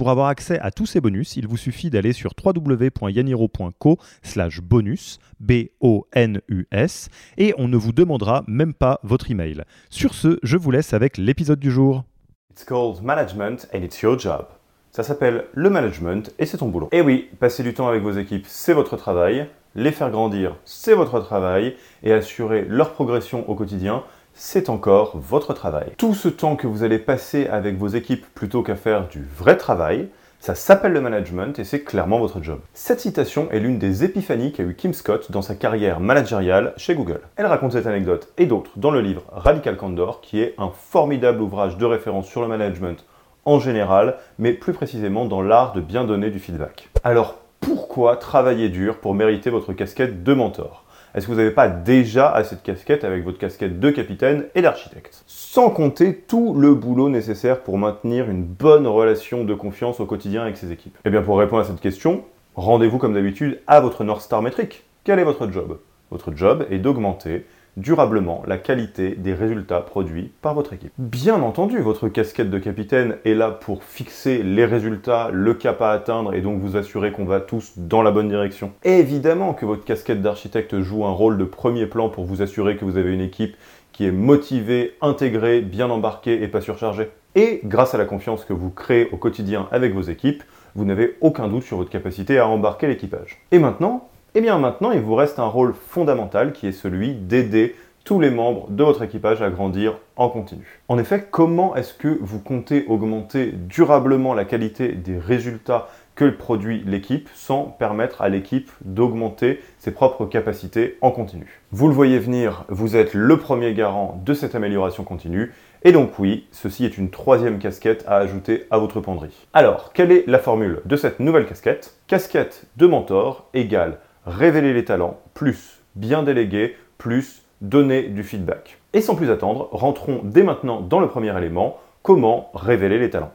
Pour avoir accès à tous ces bonus, il vous suffit d'aller sur www.yaniro.co slash bonus, B-O-N-U-S, et on ne vous demandera même pas votre email. Sur ce, je vous laisse avec l'épisode du jour. It's called management and it's your job. Ça s'appelle le management et c'est ton boulot. Et oui, passer du temps avec vos équipes, c'est votre travail. Les faire grandir, c'est votre travail. Et assurer leur progression au quotidien, c'est encore votre travail. Tout ce temps que vous allez passer avec vos équipes plutôt qu'à faire du vrai travail, ça s'appelle le management et c'est clairement votre job. Cette citation est l'une des épiphanies qu'a eu Kim Scott dans sa carrière managériale chez Google. Elle raconte cette anecdote et d'autres dans le livre Radical Candor, qui est un formidable ouvrage de référence sur le management en général, mais plus précisément dans l'art de bien donner du feedback. Alors pourquoi travailler dur pour mériter votre casquette de mentor? Est-ce que vous n'avez pas déjà assez de casquettes avec votre casquette de capitaine et d'architecte Sans compter tout le boulot nécessaire pour maintenir une bonne relation de confiance au quotidien avec ses équipes. Eh bien pour répondre à cette question, rendez-vous comme d'habitude à votre North Star métrique. Quel est votre job? Votre job est d'augmenter durablement la qualité des résultats produits par votre équipe. Bien entendu, votre casquette de capitaine est là pour fixer les résultats, le cap à atteindre et donc vous assurer qu'on va tous dans la bonne direction. évidemment que votre casquette d'architecte joue un rôle de premier plan pour vous assurer que vous avez une équipe qui est motivée, intégrée, bien embarquée et pas surchargée. Et grâce à la confiance que vous créez au quotidien avec vos équipes, vous n'avez aucun doute sur votre capacité à embarquer l'équipage. Et maintenant, eh bien maintenant, il vous reste un rôle fondamental qui est celui d'aider tous les membres de votre équipage à grandir en continu. En effet, comment est-ce que vous comptez augmenter durablement la qualité des résultats que produit l'équipe sans permettre à l'équipe d'augmenter ses propres capacités en continu? Vous le voyez venir, vous êtes le premier garant de cette amélioration continue et donc oui, ceci est une troisième casquette à ajouter à votre penderie. Alors, quelle est la formule de cette nouvelle casquette? Casquette de mentor égale révéler les talents, plus bien déléguer, plus donner du feedback. Et sans plus attendre, rentrons dès maintenant dans le premier élément, comment révéler les talents.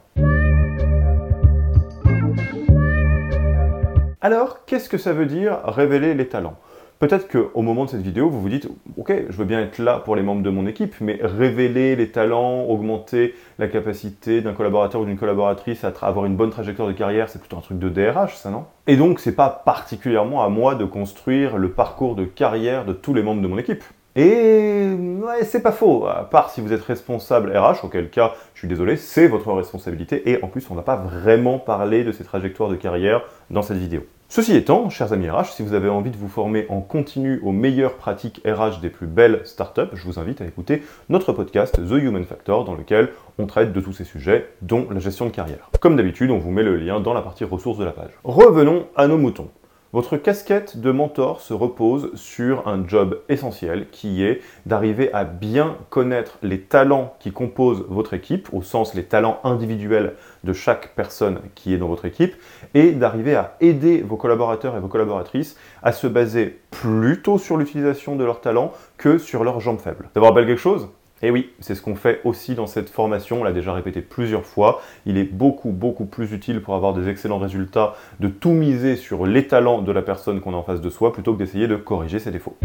Alors, qu'est-ce que ça veut dire révéler les talents? Peut-être qu'au moment de cette vidéo, vous vous dites, ok, je veux bien être là pour les membres de mon équipe, mais révéler les talents, augmenter la capacité d'un collaborateur ou d'une collaboratrice à avoir une bonne trajectoire de carrière, c'est plutôt un truc de DRH, ça non? Et donc, c'est pas particulièrement à moi de construire le parcours de carrière de tous les membres de mon équipe. Et ouais, c'est pas faux, à part si vous êtes responsable RH, auquel cas, je suis désolé, c'est votre responsabilité, et en plus, on va pas vraiment parler de ces trajectoires de carrière dans cette vidéo. Ceci étant, chers amis RH, si vous avez envie de vous former en continu aux meilleures pratiques RH des plus belles startups, je vous invite à écouter notre podcast The Human Factor dans lequel on traite de tous ces sujets, dont la gestion de carrière. Comme d'habitude, on vous met le lien dans la partie ressources de la page. Revenons à nos moutons. Votre casquette de mentor se repose sur un job essentiel qui est d'arriver à bien connaître les talents qui composent votre équipe, au sens les talents individuels de chaque personne qui est dans votre équipe, et d'arriver à aider vos collaborateurs et vos collaboratrices à se baser plutôt sur l'utilisation de leurs talents que sur leurs jambes faibles. Ça vous rappelle quelque chose? Et oui, c'est ce qu'on fait aussi dans cette formation, on l'a déjà répété plusieurs fois. Il est beaucoup, beaucoup plus utile pour avoir des excellents résultats de tout miser sur les talents de la personne qu'on a en face de soi plutôt que d'essayer de corriger ses défauts.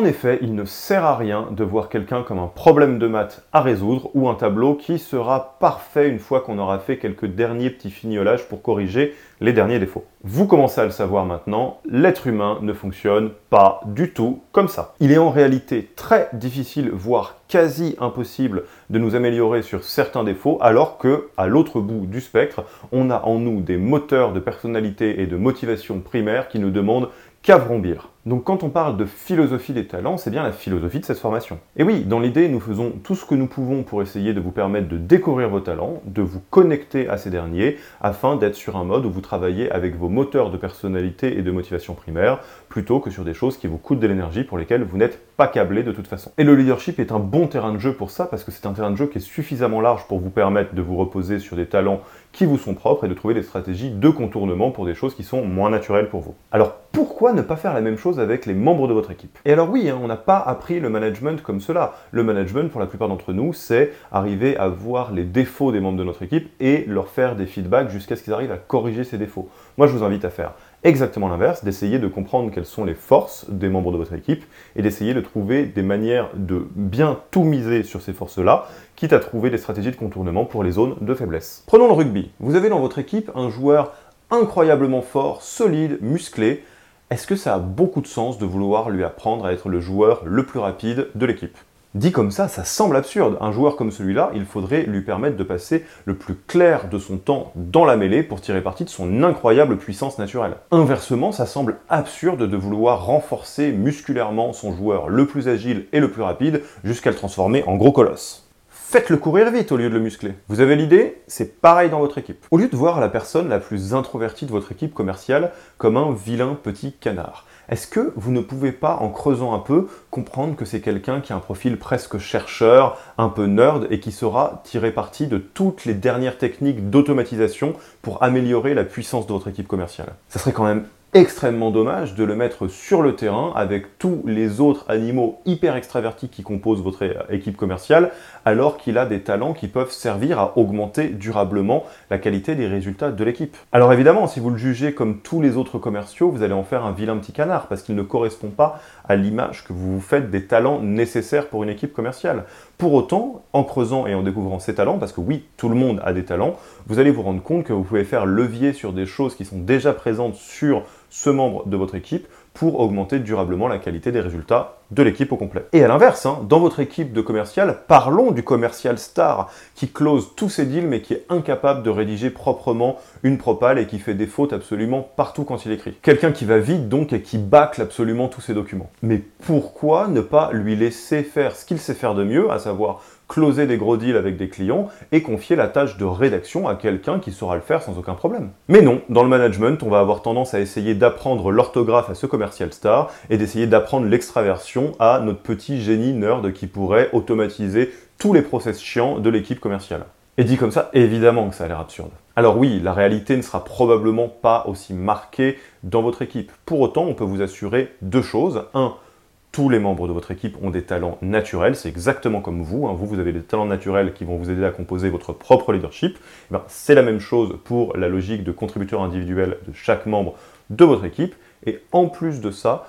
En effet, il ne sert à rien de voir quelqu'un comme un problème de maths à résoudre ou un tableau qui sera parfait une fois qu'on aura fait quelques derniers petits fignolages pour corriger les derniers défauts. Vous commencez à le savoir maintenant, l'être humain ne fonctionne pas du tout comme ça. Il est en réalité très difficile, voire quasi impossible de nous améliorer sur certains défauts, alors que, à l'autre bout du spectre, on a en nous des moteurs de personnalité et de motivation primaire qui nous demandent qu'à vrombir. Donc quand on parle de philosophie des talents, c'est bien la philosophie de cette formation. Et oui, dans l'idée, nous faisons tout ce que nous pouvons pour essayer de vous permettre de découvrir vos talents, de vous connecter à ces derniers, afin d'être sur un mode où vous travaillez avec vos moteurs de personnalité et de motivation primaire, plutôt que sur des choses qui vous coûtent de l'énergie pour lesquelles vous n'êtes pas câblé de toute façon. Et le leadership est un bon terrain de jeu pour ça, parce que c'est un terrain de jeu qui est suffisamment large pour vous permettre de vous reposer sur des talents qui vous sont propres et de trouver des stratégies de contournement pour des choses qui sont moins naturelles pour vous. Alors pourquoi ne pas faire la même chose avec les membres de votre équipe? Et alors oui, hein, on n'a pas appris le management comme cela. Le management, pour la plupart d'entre nous, c'est arriver à voir les défauts des membres de notre équipe et leur faire des feedbacks jusqu'à ce qu'ils arrivent à corriger ces défauts. Moi, je vous invite à faire exactement l'inverse, d'essayer de comprendre quelles sont les forces des membres de votre équipe et d'essayer de trouver des manières de bien tout miser sur ces forces-là, quitte à trouver des stratégies de contournement pour les zones de faiblesse. Prenons le rugby. Vous avez dans votre équipe un joueur incroyablement fort, solide, musclé. Est-ce que ça a beaucoup de sens de vouloir lui apprendre à être le joueur le plus rapide de l'équipe? Dit comme ça, ça semble absurde. Un joueur comme celui-là, il faudrait lui permettre de passer le plus clair de son temps dans la mêlée pour tirer parti de son incroyable puissance naturelle. Inversement, ça semble absurde de vouloir renforcer musculairement son joueur le plus agile et le plus rapide jusqu'à le transformer en gros colosse. Faites-le courir vite au lieu de le muscler. Vous avez l'idée? C'est pareil dans votre équipe. Au lieu de voir la personne la plus introvertie de votre équipe commerciale comme un vilain petit canard, est-ce que vous ne pouvez pas, en creusant un peu, comprendre que c'est quelqu'un qui a un profil presque chercheur, un peu nerd, et qui saura tirer parti de toutes les dernières techniques d'automatisation pour améliorer la puissance de votre équipe commerciale? Ça serait quand même extrêmement dommage de le mettre sur le terrain avec tous les autres animaux hyper extravertis qui composent votre équipe commerciale, alors qu'il a des talents qui peuvent servir à augmenter durablement la qualité des résultats de l'équipe. Alors évidemment, si vous le jugez comme tous les autres commerciaux, vous allez en faire un vilain petit canard, parce qu'il ne correspond pas à l'image que vous vous faites des talents nécessaires pour une équipe commerciale. Pour autant, en creusant et en découvrant ces talents, parce que oui, tout le monde a des talents, vous allez vous rendre compte que vous pouvez faire levier sur des choses qui sont déjà présentes sur ce membre de votre équipe pour augmenter durablement la qualité des résultats de l'équipe au complet. Et à l'inverse, hein, dans votre équipe de commercial, parlons du commercial star qui close tous ses deals mais qui est incapable de rédiger proprement une propale et qui fait des fautes absolument partout quand il écrit. Quelqu'un qui va vite donc et qui bâcle absolument tous ses documents. Mais pourquoi ne pas lui laisser faire ce qu'il sait faire de mieux, à savoir closer des gros deals avec des clients et confier la tâche de rédaction à quelqu'un qui saura le faire sans aucun problème. Mais non, dans le management, on va avoir tendance à essayer d'apprendre l'orthographe à ce commercial star et d'essayer d'apprendre l'extraversion à notre petit génie nerd qui pourrait automatiser tous les process chiants de l'équipe commerciale. Et dit comme ça, évidemment que ça a l'air absurde. Alors oui, la réalité ne sera probablement pas aussi marquée dans votre équipe. Pour autant, on peut vous assurer deux choses. Un, tous les membres de votre équipe ont des talents naturels, c'est exactement comme vous. Hein. Vous, vous avez des talents naturels qui vont vous aider à composer votre propre leadership. Eh ben, c'est la même chose pour la logique de contributeur individuel de chaque membre de votre équipe. Et en plus de ça,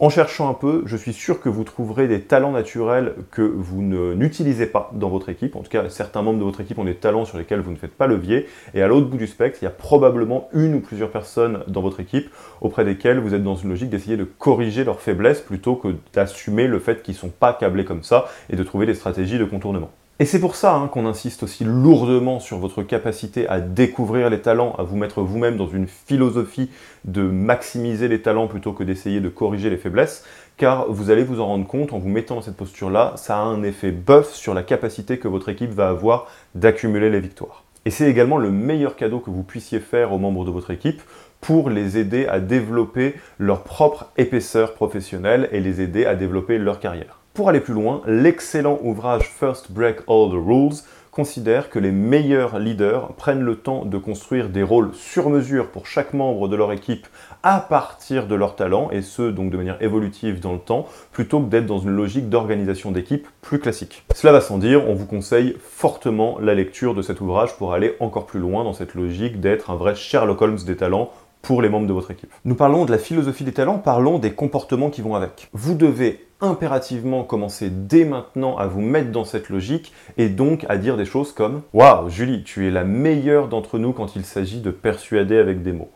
en cherchant un peu, je suis sûr que vous trouverez des talents naturels que vous n'utilisez pas dans votre équipe. En tout cas, certains membres de votre équipe ont des talents sur lesquels vous ne faites pas levier. Et à l'autre bout du spectre, il y a probablement une ou plusieurs personnes dans votre équipe auprès desquelles vous êtes dans une logique d'essayer de corriger leurs faiblesses plutôt que d'assumer le fait qu'ils ne sont pas câblés comme ça et de trouver des stratégies de contournement. Et c'est pour ça hein, qu'on insiste aussi lourdement sur votre capacité à découvrir les talents, à vous mettre vous-même dans une philosophie de maximiser les talents plutôt que d'essayer de corriger les faiblesses, car vous allez vous en rendre compte en vous mettant dans cette posture-là, ça a un effet buff sur la capacité que votre équipe va avoir d'accumuler les victoires. Et c'est également le meilleur cadeau que vous puissiez faire aux membres de votre équipe pour les aider à développer leur propre épaisseur professionnelle et les aider à développer leur carrière. Pour aller plus loin, l'excellent ouvrage First Break All the Rules considère que les meilleurs leaders prennent le temps de construire des rôles sur mesure pour chaque membre de leur équipe à partir de leur talent, et ce donc de manière évolutive dans le temps, plutôt que d'être dans une logique d'organisation d'équipe plus classique. Cela va sans dire, on vous conseille fortement la lecture de cet ouvrage pour aller encore plus loin dans cette logique d'être un vrai Sherlock Holmes des talents pour les membres de votre équipe. Nous parlons de la philosophie des talents, parlons des comportements qui vont avec. Vous devez impérativement commencer dès maintenant à vous mettre dans cette logique et donc à dire des choses comme Waouh, Julie, tu es la meilleure d'entre nous quand il s'agit de persuader avec des mots.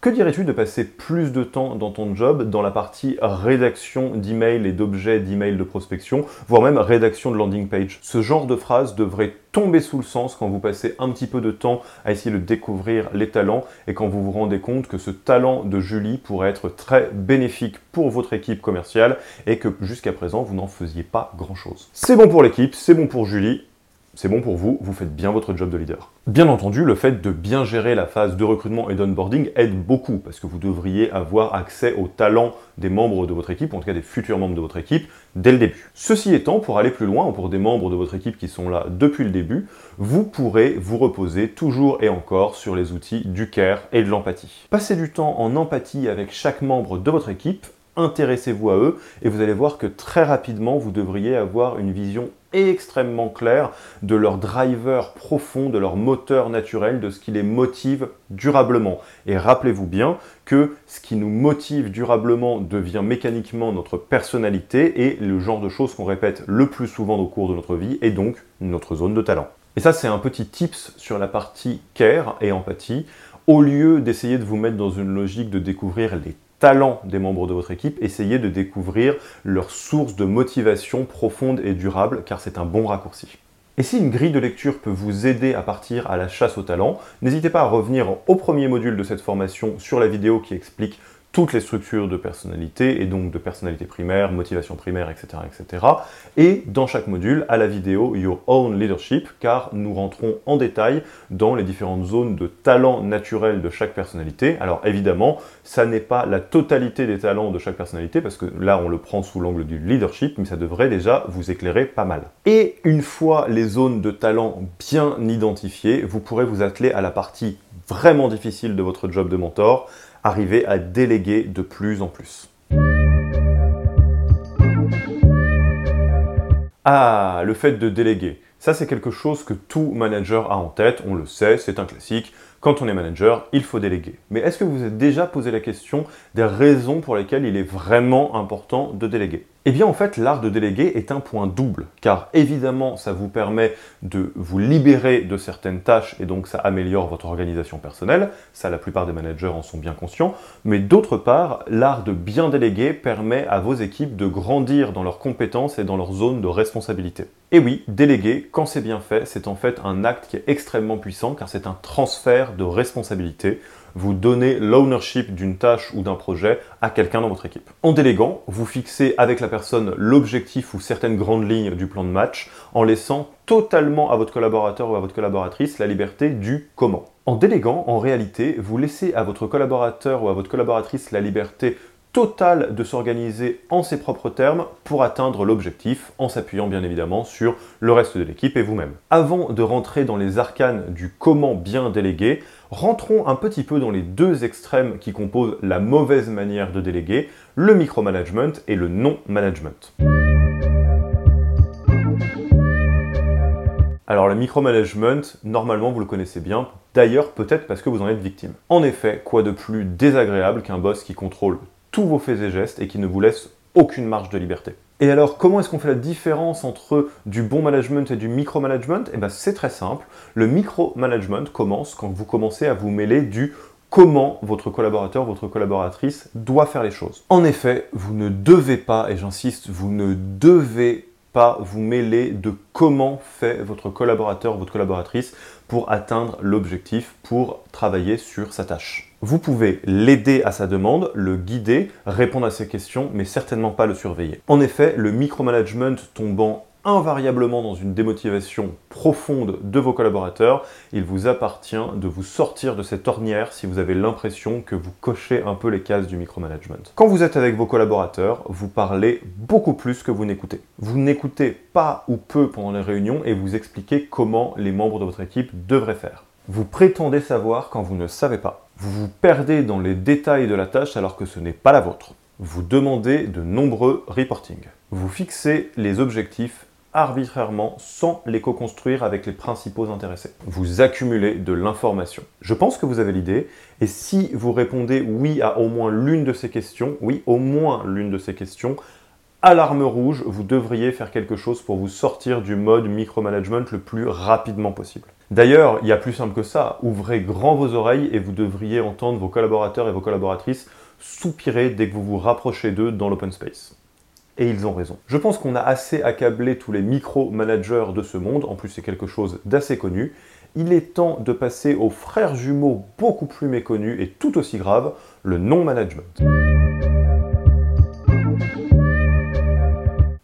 Que dirais-tu de passer plus de temps dans ton job dans la partie rédaction d'emails et d'objets d'emails de prospection, voire même rédaction de landing page? Ce genre de phrase devrait tomber sous le sens quand vous passez un petit peu de temps à essayer de découvrir les talents et quand vous vous rendez compte que ce talent de Julie pourrait être très bénéfique pour votre équipe commerciale et que jusqu'à présent vous n'en faisiez pas grand-chose. C'est bon pour l'équipe, c'est bon pour Julie, c'est bon pour vous, vous faites bien votre job de leader. Bien entendu, le fait de bien gérer la phase de recrutement et d'onboarding aide beaucoup, parce que vous devriez avoir accès aux talents des membres de votre équipe, en tout cas des futurs membres de votre équipe, dès le début. Ceci étant, pour aller plus loin, ou pour des membres de votre équipe qui sont là depuis le début, vous pourrez vous reposer toujours et encore sur les outils du care et de l'empathie. Passez du temps en empathie avec chaque membre de votre équipe intéressez-vous à eux et vous allez voir que très rapidement, vous devriez avoir une vision extrêmement claire de leur driver profond, de leur moteur naturel, de ce qui les motive durablement. Et rappelez-vous bien que ce qui nous motive durablement devient mécaniquement notre personnalité et le genre de choses qu'on répète le plus souvent au cours de notre vie et donc notre zone de talent. Et ça, c'est un petit tips sur la partie care et empathie. Au lieu d'essayer de vous mettre dans une logique de découvrir les talents des membres de votre équipe, essayez de découvrir leur source de motivation profonde et durable, car c'est un bon raccourci. Et si une grille de lecture peut vous aider à partir à la chasse aux talents, n'hésitez pas à revenir au premier module de cette formation sur la vidéo qui explique toutes les structures de personnalité, et donc de personnalité primaire, motivation primaire, etc., etc. Et dans chaque module, à la vidéo Your Own Leadership, car nous rentrons en détail dans les différentes zones de talent naturel de chaque personnalité. Alors évidemment, ça n'est pas la totalité des talents de chaque personnalité, parce que là, on le prend sous l'angle du leadership, mais ça devrait déjà vous éclairer pas mal. Et une fois les zones de talent bien identifiées, vous pourrez vous atteler à la partie vraiment difficile de votre job de mentor, arriver à déléguer de plus en plus. Ah, le fait de déléguer. Ça, c'est quelque chose que tout manager a en tête, on le sait, c'est un classique. Quand on est manager, il faut déléguer. Mais est-ce que vous vous êtes déjà posé la question des raisons pour lesquelles il est vraiment important de déléguer? Eh bien en fait, l'art de déléguer est un point double, car évidemment ça vous permet de vous libérer de certaines tâches et donc ça améliore votre organisation personnelle, ça la plupart des managers en sont bien conscients, mais d'autre part, l'art de bien déléguer permet à vos équipes de grandir dans leurs compétences et dans leur zone de responsabilité. Et oui, déléguer, quand c'est bien fait, c'est en fait un acte qui est extrêmement puissant car c'est un transfert de responsabilité vous donnez l'ownership d'une tâche ou d'un projet à quelqu'un dans votre équipe. En déléguant, vous fixez avec la personne l'objectif ou certaines grandes lignes du plan de match en laissant totalement à votre collaborateur ou à votre collaboratrice la liberté du comment. En déléguant, en réalité, vous laissez à votre collaborateur ou à votre collaboratrice la liberté totale de s'organiser en ses propres termes pour atteindre l'objectif en s'appuyant bien évidemment sur le reste de l'équipe et vous-même. Avant de rentrer dans les arcanes du comment bien déléguer, rentrons un petit peu dans les deux extrêmes qui composent la mauvaise manière de déléguer, le micromanagement et le non-management. Alors le micromanagement, normalement vous le connaissez bien, d'ailleurs peut-être parce que vous en êtes victime. En effet, quoi de plus désagréable qu'un boss qui contrôle tous vos faits et gestes et qui ne vous laisse aucune marge de liberté. Et alors, comment est-ce qu'on fait la différence entre du bon management et du micromanagement? Eh bien, c'est très simple. Le micromanagement commence quand vous commencez à vous mêler du comment votre collaborateur, votre collaboratrice doit faire les choses. En effet, vous ne devez pas, et j'insiste, vous ne devez pas vous mêler de comment fait votre collaborateur, votre collaboratrice pour atteindre l'objectif, pour travailler sur sa tâche. Vous pouvez l'aider à sa demande, le guider, répondre à ses questions, mais certainement pas le surveiller. En effet, le micromanagement tombant invariablement dans une démotivation profonde de vos collaborateurs, il vous appartient de vous sortir de cette ornière si vous avez l'impression que vous cochez un peu les cases du micromanagement. Quand vous êtes avec vos collaborateurs, vous parlez beaucoup plus que vous n'écoutez. Vous n'écoutez pas ou peu pendant les réunions et vous expliquez comment les membres de votre équipe devraient faire. Vous prétendez savoir quand vous ne savez pas. Vous vous perdez dans les détails de la tâche alors que ce n'est pas la vôtre. Vous demandez de nombreux reportings. Vous fixez les objectifs arbitrairement sans les co-construire avec les principaux intéressés. Vous accumulez de l'information. Je pense que vous avez l'idée, et si vous répondez oui à au moins l'une de ces questions, oui, au moins l'une de ces questions, alarme rouge, vous devriez faire quelque chose pour vous sortir du mode micromanagement le plus rapidement possible. D'ailleurs, il y a plus simple que ça, ouvrez grand vos oreilles et vous devriez entendre vos collaborateurs et vos collaboratrices soupirer dès que vous vous rapprochez d'eux dans l'open space et ils ont raison. Je pense qu'on a assez accablé tous les micro-managers de ce monde, en plus c'est quelque chose d'assez connu. Il est temps de passer aux frères jumeaux beaucoup plus méconnus et tout aussi graves, le non-management.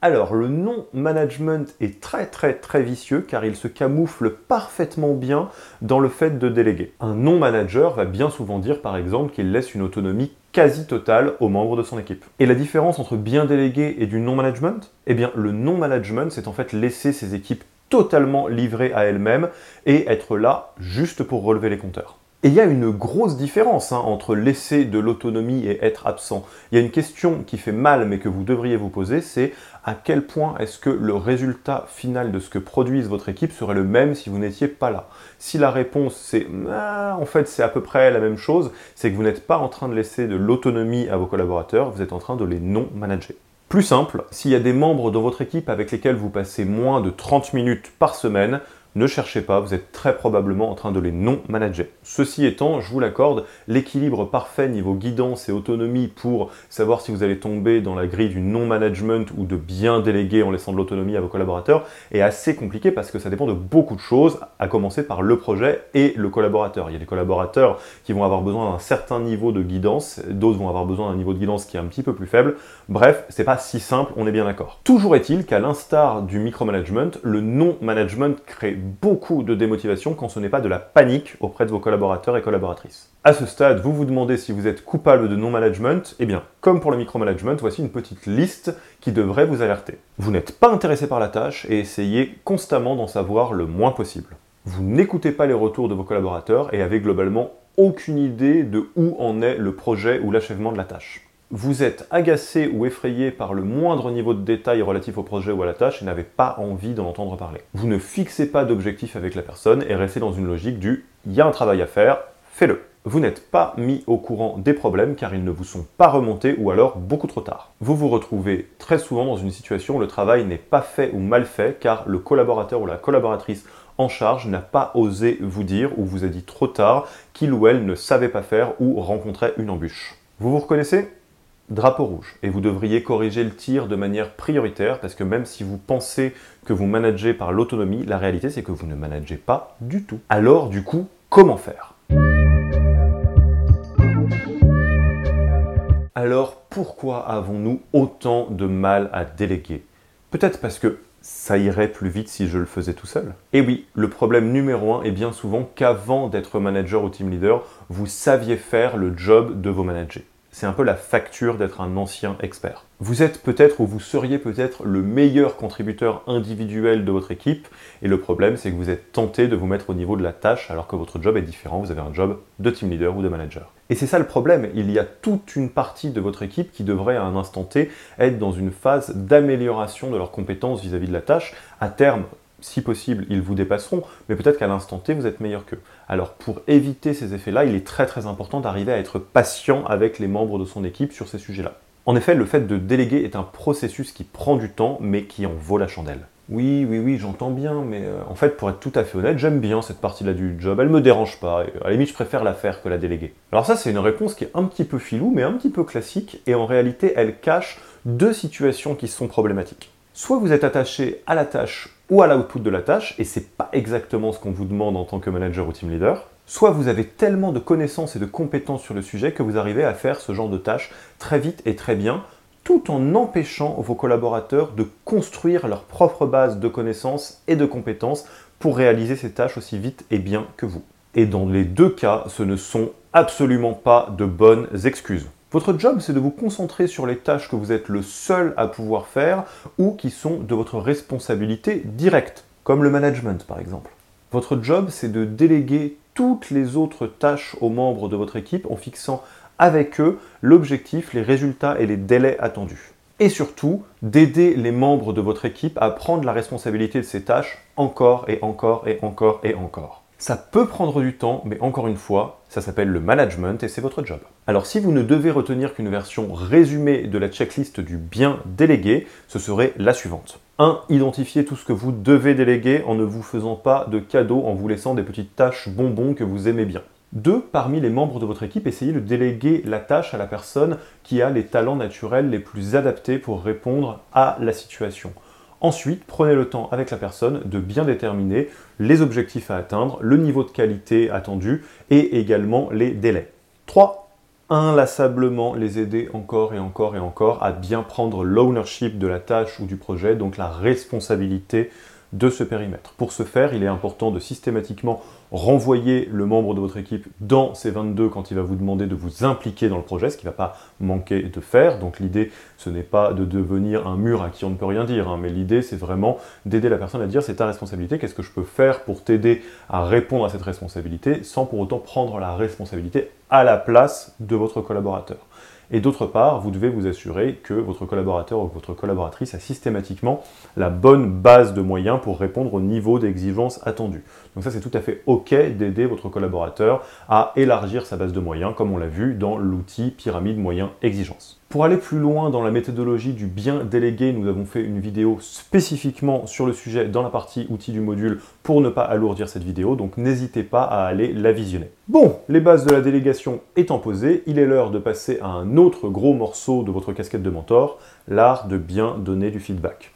Alors, le non-management est très très très vicieux car il se camoufle parfaitement bien dans le fait de déléguer. Un non-manager va bien souvent dire par exemple qu'il laisse une autonomie quasi totale aux membres de son équipe. Et la différence entre bien déléguer et du non-management? Eh bien, le non-management, c'est en fait laisser ses équipes totalement livrées à elles-mêmes et être là juste pour relever les compteurs. Et il y a une grosse différence hein, entre laisser de l'autonomie et être absent. Il y a une question qui fait mal mais que vous devriez vous poser, c'est à quel point est-ce que le résultat final de ce que produise votre équipe serait le même si vous n'étiez pas là? Si la réponse c'est ah, en fait c'est à peu près la même chose, c'est que vous n'êtes pas en train de laisser de l'autonomie à vos collaborateurs, vous êtes en train de les non manager. Plus simple, s'il y a des membres dans votre équipe avec lesquels vous passez moins de 30 minutes par semaine, ne cherchez pas, vous êtes très probablement en train de les non-manager. Ceci étant, je vous l'accorde, l'équilibre parfait niveau guidance et autonomie pour savoir si vous allez tomber dans la grille du non-management ou de bien déléguer en laissant de l'autonomie à vos collaborateurs est assez compliqué parce que ça dépend de beaucoup de choses, à commencer par le projet et le collaborateur. Il y a des collaborateurs qui vont avoir besoin d'un certain niveau de guidance, d'autres vont avoir besoin d'un niveau de guidance qui est un petit peu plus faible. Bref, c'est pas si simple, on est bien d'accord. Toujours est-il qu'à l'instar du micromanagement, le non-management crée beaucoup de démotivation quand ce n'est pas de la panique auprès de vos collaborateurs et collaboratrices. À ce stade, vous vous demandez si vous êtes coupable de non-management, eh bien, comme pour le micromanagement, voici une petite liste qui devrait vous alerter. Vous n'êtes pas intéressé par la tâche et essayez constamment d'en savoir le moins possible. Vous n'écoutez pas les retours de vos collaborateurs et avez globalement aucune idée de où en est le projet ou l'achèvement de la tâche vous êtes agacé ou effrayé par le moindre niveau de détail relatif au projet ou à la tâche et n'avez pas envie d'en entendre parler. Vous ne fixez pas d'objectif avec la personne et restez dans une logique du il y a un travail à faire, fais-le. Vous n'êtes pas mis au courant des problèmes car ils ne vous sont pas remontés ou alors beaucoup trop tard. Vous vous retrouvez très souvent dans une situation où le travail n'est pas fait ou mal fait car le collaborateur ou la collaboratrice en charge n'a pas osé vous dire ou vous a dit trop tard qu'il ou elle ne savait pas faire ou rencontrait une embûche. Vous vous reconnaissez? Drapeau rouge. Et vous devriez corriger le tir de manière prioritaire parce que même si vous pensez que vous managez par l'autonomie, la réalité c'est que vous ne managez pas du tout. Alors du coup, comment faire? Alors pourquoi avons-nous autant de mal à déléguer? Peut-être parce que ça irait plus vite si je le faisais tout seul. Et oui, le problème numéro un est bien souvent qu'avant d'être manager ou team leader, vous saviez faire le job de vos managers c'est un peu la facture d'être un ancien expert. Vous êtes peut-être ou vous seriez peut-être le meilleur contributeur individuel de votre équipe, et le problème c'est que vous êtes tenté de vous mettre au niveau de la tâche alors que votre job est différent, vous avez un job de team leader ou de manager. Et c'est ça le problème, il y a toute une partie de votre équipe qui devrait à un instant T être dans une phase d'amélioration de leurs compétences vis-à-vis -vis de la tâche. À terme, si possible, ils vous dépasseront, mais peut-être qu'à l'instant T, vous êtes meilleur qu'eux. Alors pour éviter ces effets-là, il est très très important d'arriver à être patient avec les membres de son équipe sur ces sujets-là. En effet, le fait de déléguer est un processus qui prend du temps, mais qui en vaut la chandelle. Oui, oui, oui, j'entends bien, mais euh, en fait, pour être tout à fait honnête, j'aime bien cette partie-là du job, elle me dérange pas, et à la limite, je préfère la faire que la déléguer. Alors ça, c'est une réponse qui est un petit peu filou, mais un petit peu classique, et en réalité, elle cache deux situations qui sont problématiques. Soit vous êtes attaché à la tâche ou à l'output de la tâche, et c'est pas exactement ce qu'on vous demande en tant que manager ou team leader, soit vous avez tellement de connaissances et de compétences sur le sujet que vous arrivez à faire ce genre de tâches très vite et très bien, tout en empêchant vos collaborateurs de construire leur propre base de connaissances et de compétences pour réaliser ces tâches aussi vite et bien que vous. Et dans les deux cas, ce ne sont absolument pas de bonnes excuses. Votre job, c'est de vous concentrer sur les tâches que vous êtes le seul à pouvoir faire ou qui sont de votre responsabilité directe, comme le management par exemple. Votre job, c'est de déléguer toutes les autres tâches aux membres de votre équipe en fixant avec eux l'objectif, les résultats et les délais attendus. Et surtout, d'aider les membres de votre équipe à prendre la responsabilité de ces tâches encore et encore et encore et encore. Ça peut prendre du temps, mais encore une fois, ça s'appelle le management et c'est votre job. Alors si vous ne devez retenir qu'une version résumée de la checklist du bien délégué, ce serait la suivante. 1. Identifiez tout ce que vous devez déléguer en ne vous faisant pas de cadeaux, en vous laissant des petites tâches bonbons que vous aimez bien. 2. Parmi les membres de votre équipe, essayez de déléguer la tâche à la personne qui a les talents naturels les plus adaptés pour répondre à la situation. Ensuite, prenez le temps avec la personne de bien déterminer les objectifs à atteindre, le niveau de qualité attendu et également les délais. 3. inlassablement les aider encore et encore et encore à bien prendre l'ownership de la tâche ou du projet, donc la responsabilité de ce périmètre. Pour ce faire, il est important de systématiquement renvoyer le membre de votre équipe dans ces 22 quand il va vous demander de vous impliquer dans le projet, ce qui ne va pas manquer de faire. Donc l'idée, ce n'est pas de devenir un mur à qui on ne peut rien dire, hein, mais l'idée, c'est vraiment d'aider la personne à dire c'est ta responsabilité, qu'est-ce que je peux faire pour t'aider à répondre à cette responsabilité sans pour autant prendre la responsabilité à la place de votre collaborateur. Et d'autre part, vous devez vous assurer que votre collaborateur ou votre collaboratrice a systématiquement la bonne base de moyens pour répondre au niveau d'exigence attendu. Donc ça, c'est tout à fait OK d'aider votre collaborateur à élargir sa base de moyens, comme on l'a vu dans l'outil pyramide moyens exigence. Pour aller plus loin dans la méthodologie du bien délégué, nous avons fait une vidéo spécifiquement sur le sujet dans la partie outils du module pour ne pas alourdir cette vidéo, donc n'hésitez pas à aller la visionner. Bon, les bases de la délégation étant posées, il est l'heure de passer à un autre gros morceau de votre casquette de mentor, l'art de bien donner du feedback.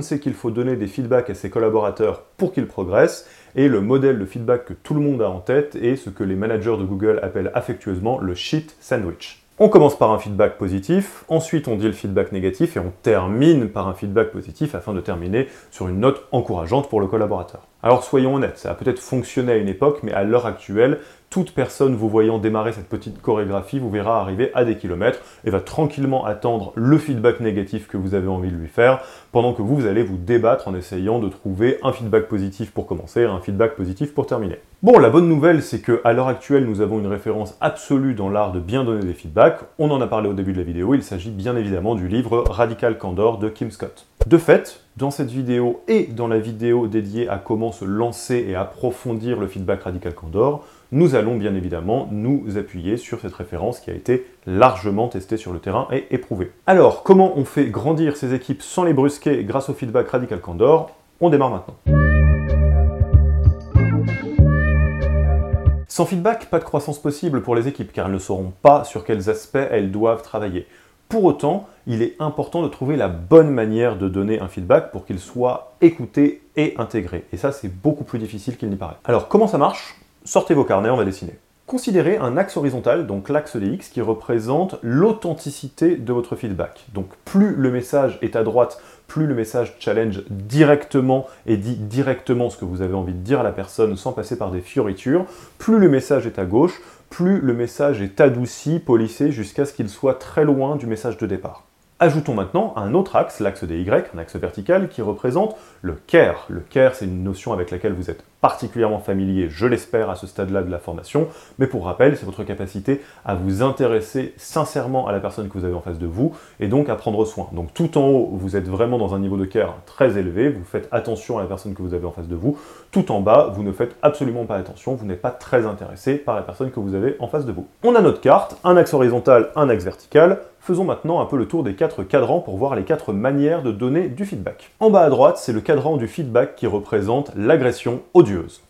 Monde sait qu'il faut donner des feedbacks à ses collaborateurs pour qu'ils progressent, et le modèle de feedback que tout le monde a en tête est ce que les managers de Google appellent affectueusement le shit sandwich. On commence par un feedback positif, ensuite on dit le feedback négatif et on termine par un feedback positif afin de terminer sur une note encourageante pour le collaborateur. Alors soyons honnêtes, ça a peut-être fonctionné à une époque, mais à l'heure actuelle, toute personne vous voyant démarrer cette petite chorégraphie vous verra arriver à des kilomètres et va tranquillement attendre le feedback négatif que vous avez envie de lui faire, pendant que vous, allez vous débattre en essayant de trouver un feedback positif pour commencer et un feedback positif pour terminer. Bon, la bonne nouvelle, c'est qu'à l'heure actuelle, nous avons une référence absolue dans l'art de bien donner des feedbacks. On en a parlé au début de la vidéo, il s'agit bien évidemment du livre Radical Candor de Kim Scott. De fait, dans cette vidéo et dans la vidéo dédiée à comment se lancer et approfondir le feedback Radical Candor, nous allons bien évidemment nous appuyer sur cette référence qui a été largement testée sur le terrain et éprouvée. Alors, comment on fait grandir ces équipes sans les brusquer grâce au feedback Radical Candor? On démarre maintenant. Sans feedback, pas de croissance possible pour les équipes car elles ne sauront pas sur quels aspects elles doivent travailler. Pour autant, il est important de trouver la bonne manière de donner un feedback pour qu'il soit écouté et intégré. Et ça, c'est beaucoup plus difficile qu'il n'y paraît. Alors, comment ça marche? Sortez vos carnets, on va dessiner. Considérez un axe horizontal, donc l'axe des X, qui représente l'authenticité de votre feedback. Donc plus le message est à droite, plus le message challenge directement et dit directement ce que vous avez envie de dire à la personne sans passer par des fioritures, plus le message est à gauche, plus le message est adouci, polissé, jusqu'à ce qu'il soit très loin du message de départ. Ajoutons maintenant un autre axe, l'axe des Y, un axe vertical, qui représente le care. Le care, c'est une notion avec laquelle vous êtes particulièrement familier, je l'espère, à ce stade-là de la formation, mais pour rappel, c'est votre capacité à vous intéresser sincèrement à la personne que vous avez en face de vous, et donc à prendre soin. Donc tout en haut, vous êtes vraiment dans un niveau de care très élevé, vous faites attention à la personne que vous avez en face de vous, tout en bas, vous ne faites absolument pas attention, vous n'êtes pas très intéressé par la personne que vous avez en face de vous. On a notre carte, un axe horizontal, un axe vertical, Faisons maintenant un peu le tour des quatre cadrans pour voir les quatre manières de donner du feedback. En bas à droite, c'est le cadran du feedback qui représente l'agression odieuse.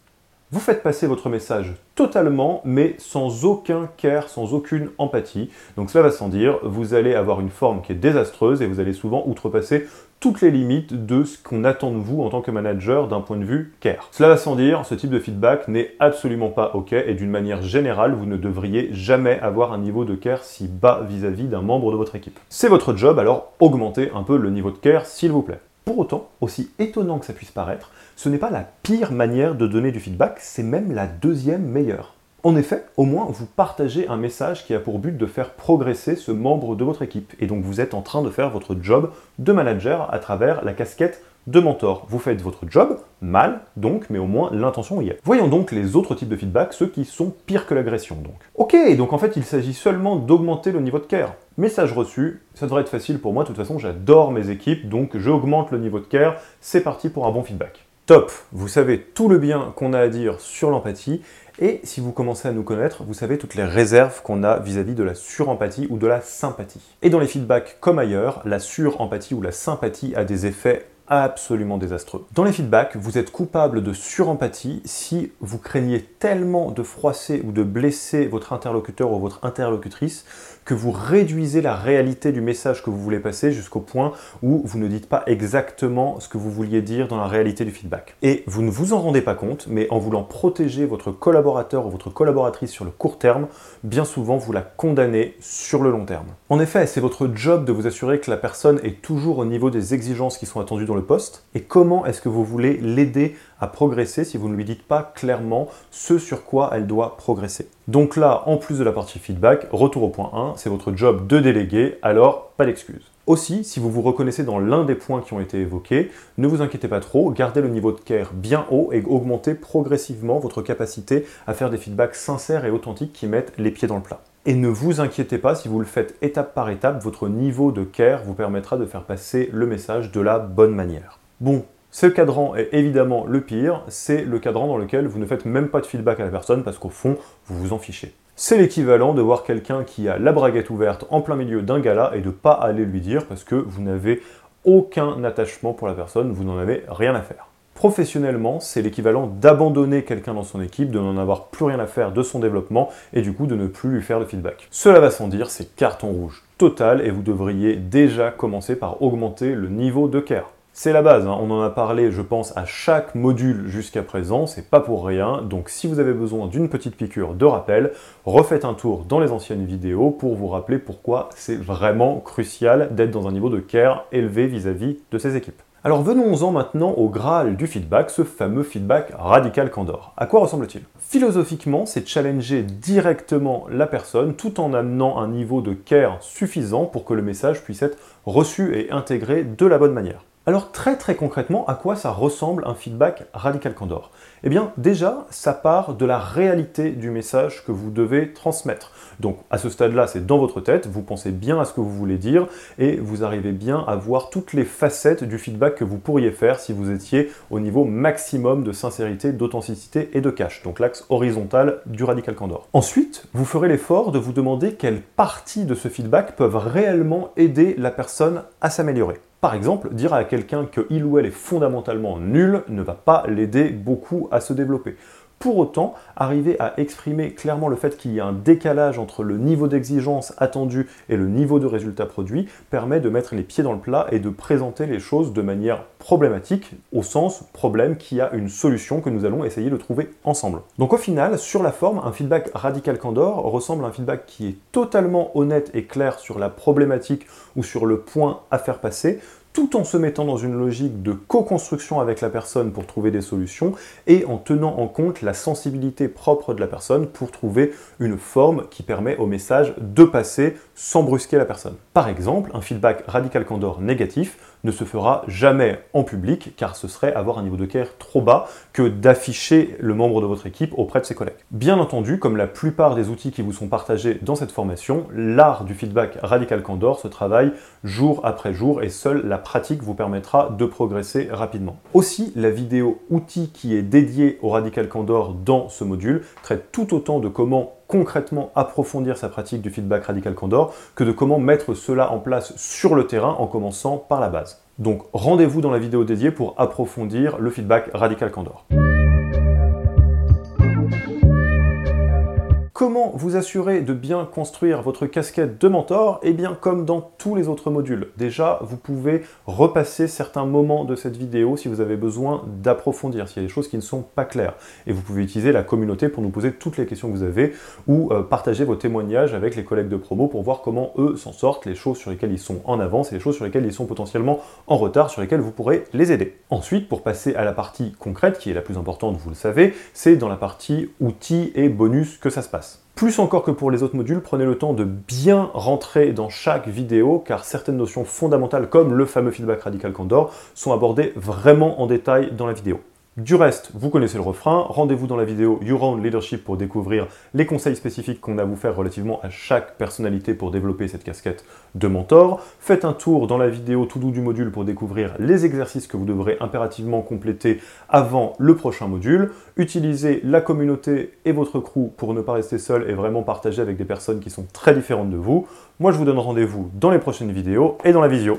Vous faites passer votre message totalement, mais sans aucun care, sans aucune empathie. Donc cela va sans dire, vous allez avoir une forme qui est désastreuse et vous allez souvent outrepasser toutes les limites de ce qu'on attend de vous en tant que manager d'un point de vue care. Cela va sans dire, ce type de feedback n'est absolument pas OK et d'une manière générale, vous ne devriez jamais avoir un niveau de care si bas vis-à-vis d'un membre de votre équipe. C'est votre job, alors augmentez un peu le niveau de care s'il vous plaît. Pour autant, aussi étonnant que ça puisse paraître, ce n'est pas la pire manière de donner du feedback, c'est même la deuxième meilleure. En effet, au moins vous partagez un message qui a pour but de faire progresser ce membre de votre équipe. Et donc vous êtes en train de faire votre job de manager à travers la casquette de mentor. Vous faites votre job, mal donc, mais au moins l'intention y est. Voyons donc les autres types de feedback, ceux qui sont pires que l'agression donc. Ok, donc en fait il s'agit seulement d'augmenter le niveau de care. Message reçu, ça devrait être facile pour moi, de toute façon j'adore mes équipes, donc j'augmente le niveau de care, c'est parti pour un bon feedback. Top, vous savez tout le bien qu'on a à dire sur l'empathie, et si vous commencez à nous connaître, vous savez toutes les réserves qu'on a vis-à-vis de la surempathie ou de la sympathie. Et dans les feedbacks comme ailleurs, la surempathie ou la sympathie a des effets absolument désastreux. Dans les feedbacks, vous êtes coupable de surempathie si vous craignez tellement de froisser ou de blesser votre interlocuteur ou votre interlocutrice que vous réduisez la réalité du message que vous voulez passer jusqu'au point où vous ne dites pas exactement ce que vous vouliez dire dans la réalité du feedback. Et vous ne vous en rendez pas compte, mais en voulant protéger votre collaborateur ou votre collaboratrice sur le court terme, bien souvent vous la condamnez sur le long terme. En effet, c'est votre job de vous assurer que la personne est toujours au niveau des exigences qui sont attendues dans le poste, et comment est-ce que vous voulez l'aider à progresser si vous ne lui dites pas clairement ce sur quoi elle doit progresser. Donc là, en plus de la partie feedback, retour au point 1, c'est votre job de déléguer, alors pas d'excuses. Aussi, si vous vous reconnaissez dans l'un des points qui ont été évoqués, ne vous inquiétez pas trop, gardez le niveau de care bien haut et augmentez progressivement votre capacité à faire des feedbacks sincères et authentiques qui mettent les pieds dans le plat. Et ne vous inquiétez pas, si vous le faites étape par étape, votre niveau de care vous permettra de faire passer le message de la bonne manière. Bon, ce cadran est évidemment le pire, c'est le cadran dans lequel vous ne faites même pas de feedback à la personne parce qu'au fond, vous vous en fichez. C'est l'équivalent de voir quelqu'un qui a la braguette ouverte en plein milieu d'un gala et de pas aller lui dire parce que vous n'avez aucun attachement pour la personne, vous n'en avez rien à faire. Professionnellement, c'est l'équivalent d'abandonner quelqu'un dans son équipe, de n'en avoir plus rien à faire de son développement et du coup de ne plus lui faire de feedback. Cela va sans dire, c'est carton rouge total et vous devriez déjà commencer par augmenter le niveau de care. C'est la base, hein. on en a parlé je pense à chaque module jusqu'à présent, c'est pas pour rien, donc si vous avez besoin d'une petite piqûre de rappel, refaites un tour dans les anciennes vidéos pour vous rappeler pourquoi c'est vraiment crucial d'être dans un niveau de care élevé vis-à-vis de ses équipes. Alors venons-en maintenant au Graal du feedback, ce fameux feedback radical candor. À quoi ressemble-t-il? Philosophiquement, c'est challenger directement la personne tout en amenant un niveau de care suffisant pour que le message puisse être reçu et intégré de la bonne manière. Alors très très concrètement, à quoi ça ressemble un feedback radical candor Eh bien déjà, ça part de la réalité du message que vous devez transmettre. Donc à ce stade-là, c'est dans votre tête, vous pensez bien à ce que vous voulez dire et vous arrivez bien à voir toutes les facettes du feedback que vous pourriez faire si vous étiez au niveau maximum de sincérité, d'authenticité et de cash, donc l'axe horizontal du radical candor. Ensuite, vous ferez l'effort de vous demander quelles parties de ce feedback peuvent réellement aider la personne à s'améliorer. Par exemple, dire à quelqu'un qu'il ou elle est fondamentalement nul ne va pas l'aider beaucoup à se développer. Pour autant, arriver à exprimer clairement le fait qu'il y a un décalage entre le niveau d'exigence attendu et le niveau de résultat produit permet de mettre les pieds dans le plat et de présenter les choses de manière problématique, au sens problème qui a une solution que nous allons essayer de trouver ensemble. Donc au final, sur la forme, un feedback radical candor ressemble à un feedback qui est totalement honnête et clair sur la problématique ou sur le point à faire passer, tout en se mettant dans une logique de co-construction avec la personne pour trouver des solutions et en tenant en compte la sensibilité propre de la personne pour trouver une forme qui permet au message de passer sans brusquer la personne. Par exemple, un feedback radical candor négatif ne se fera jamais en public car ce serait avoir un niveau de care trop bas que d'afficher le membre de votre équipe auprès de ses collègues. Bien entendu, comme la plupart des outils qui vous sont partagés dans cette formation, l'art du feedback radical candor se travaille jour après jour et seule la pratique vous permettra de progresser rapidement. Aussi, la vidéo outil qui est dédiée au radical candor dans ce module traite tout autant de comment concrètement approfondir sa pratique du feedback radical candor que de comment mettre cela en place sur le terrain en commençant par la base. Donc rendez-vous dans la vidéo dédiée pour approfondir le feedback radical candor. Vous assurer de bien construire votre casquette de mentor Eh bien, comme dans tous les autres modules. Déjà, vous pouvez repasser certains moments de cette vidéo si vous avez besoin d'approfondir, s'il y a des choses qui ne sont pas claires. Et vous pouvez utiliser la communauté pour nous poser toutes les questions que vous avez ou euh, partager vos témoignages avec les collègues de promo pour voir comment eux s'en sortent, les choses sur lesquelles ils sont en avance et les choses sur lesquelles ils sont potentiellement en retard, sur lesquelles vous pourrez les aider. Ensuite, pour passer à la partie concrète, qui est la plus importante, vous le savez, c'est dans la partie outils et bonus que ça se passe. Plus encore que pour les autres modules, prenez le temps de bien rentrer dans chaque vidéo car certaines notions fondamentales comme le fameux feedback radical candor sont abordées vraiment en détail dans la vidéo. Du reste, vous connaissez le refrain, rendez-vous dans la vidéo Your Own Leadership pour découvrir les conseils spécifiques qu'on a à vous faire relativement à chaque personnalité pour développer cette casquette de mentor. Faites un tour dans la vidéo tout doux du module pour découvrir les exercices que vous devrez impérativement compléter avant le prochain module. Utilisez la communauté et votre crew pour ne pas rester seul et vraiment partager avec des personnes qui sont très différentes de vous. Moi, je vous donne rendez-vous dans les prochaines vidéos et dans la visio.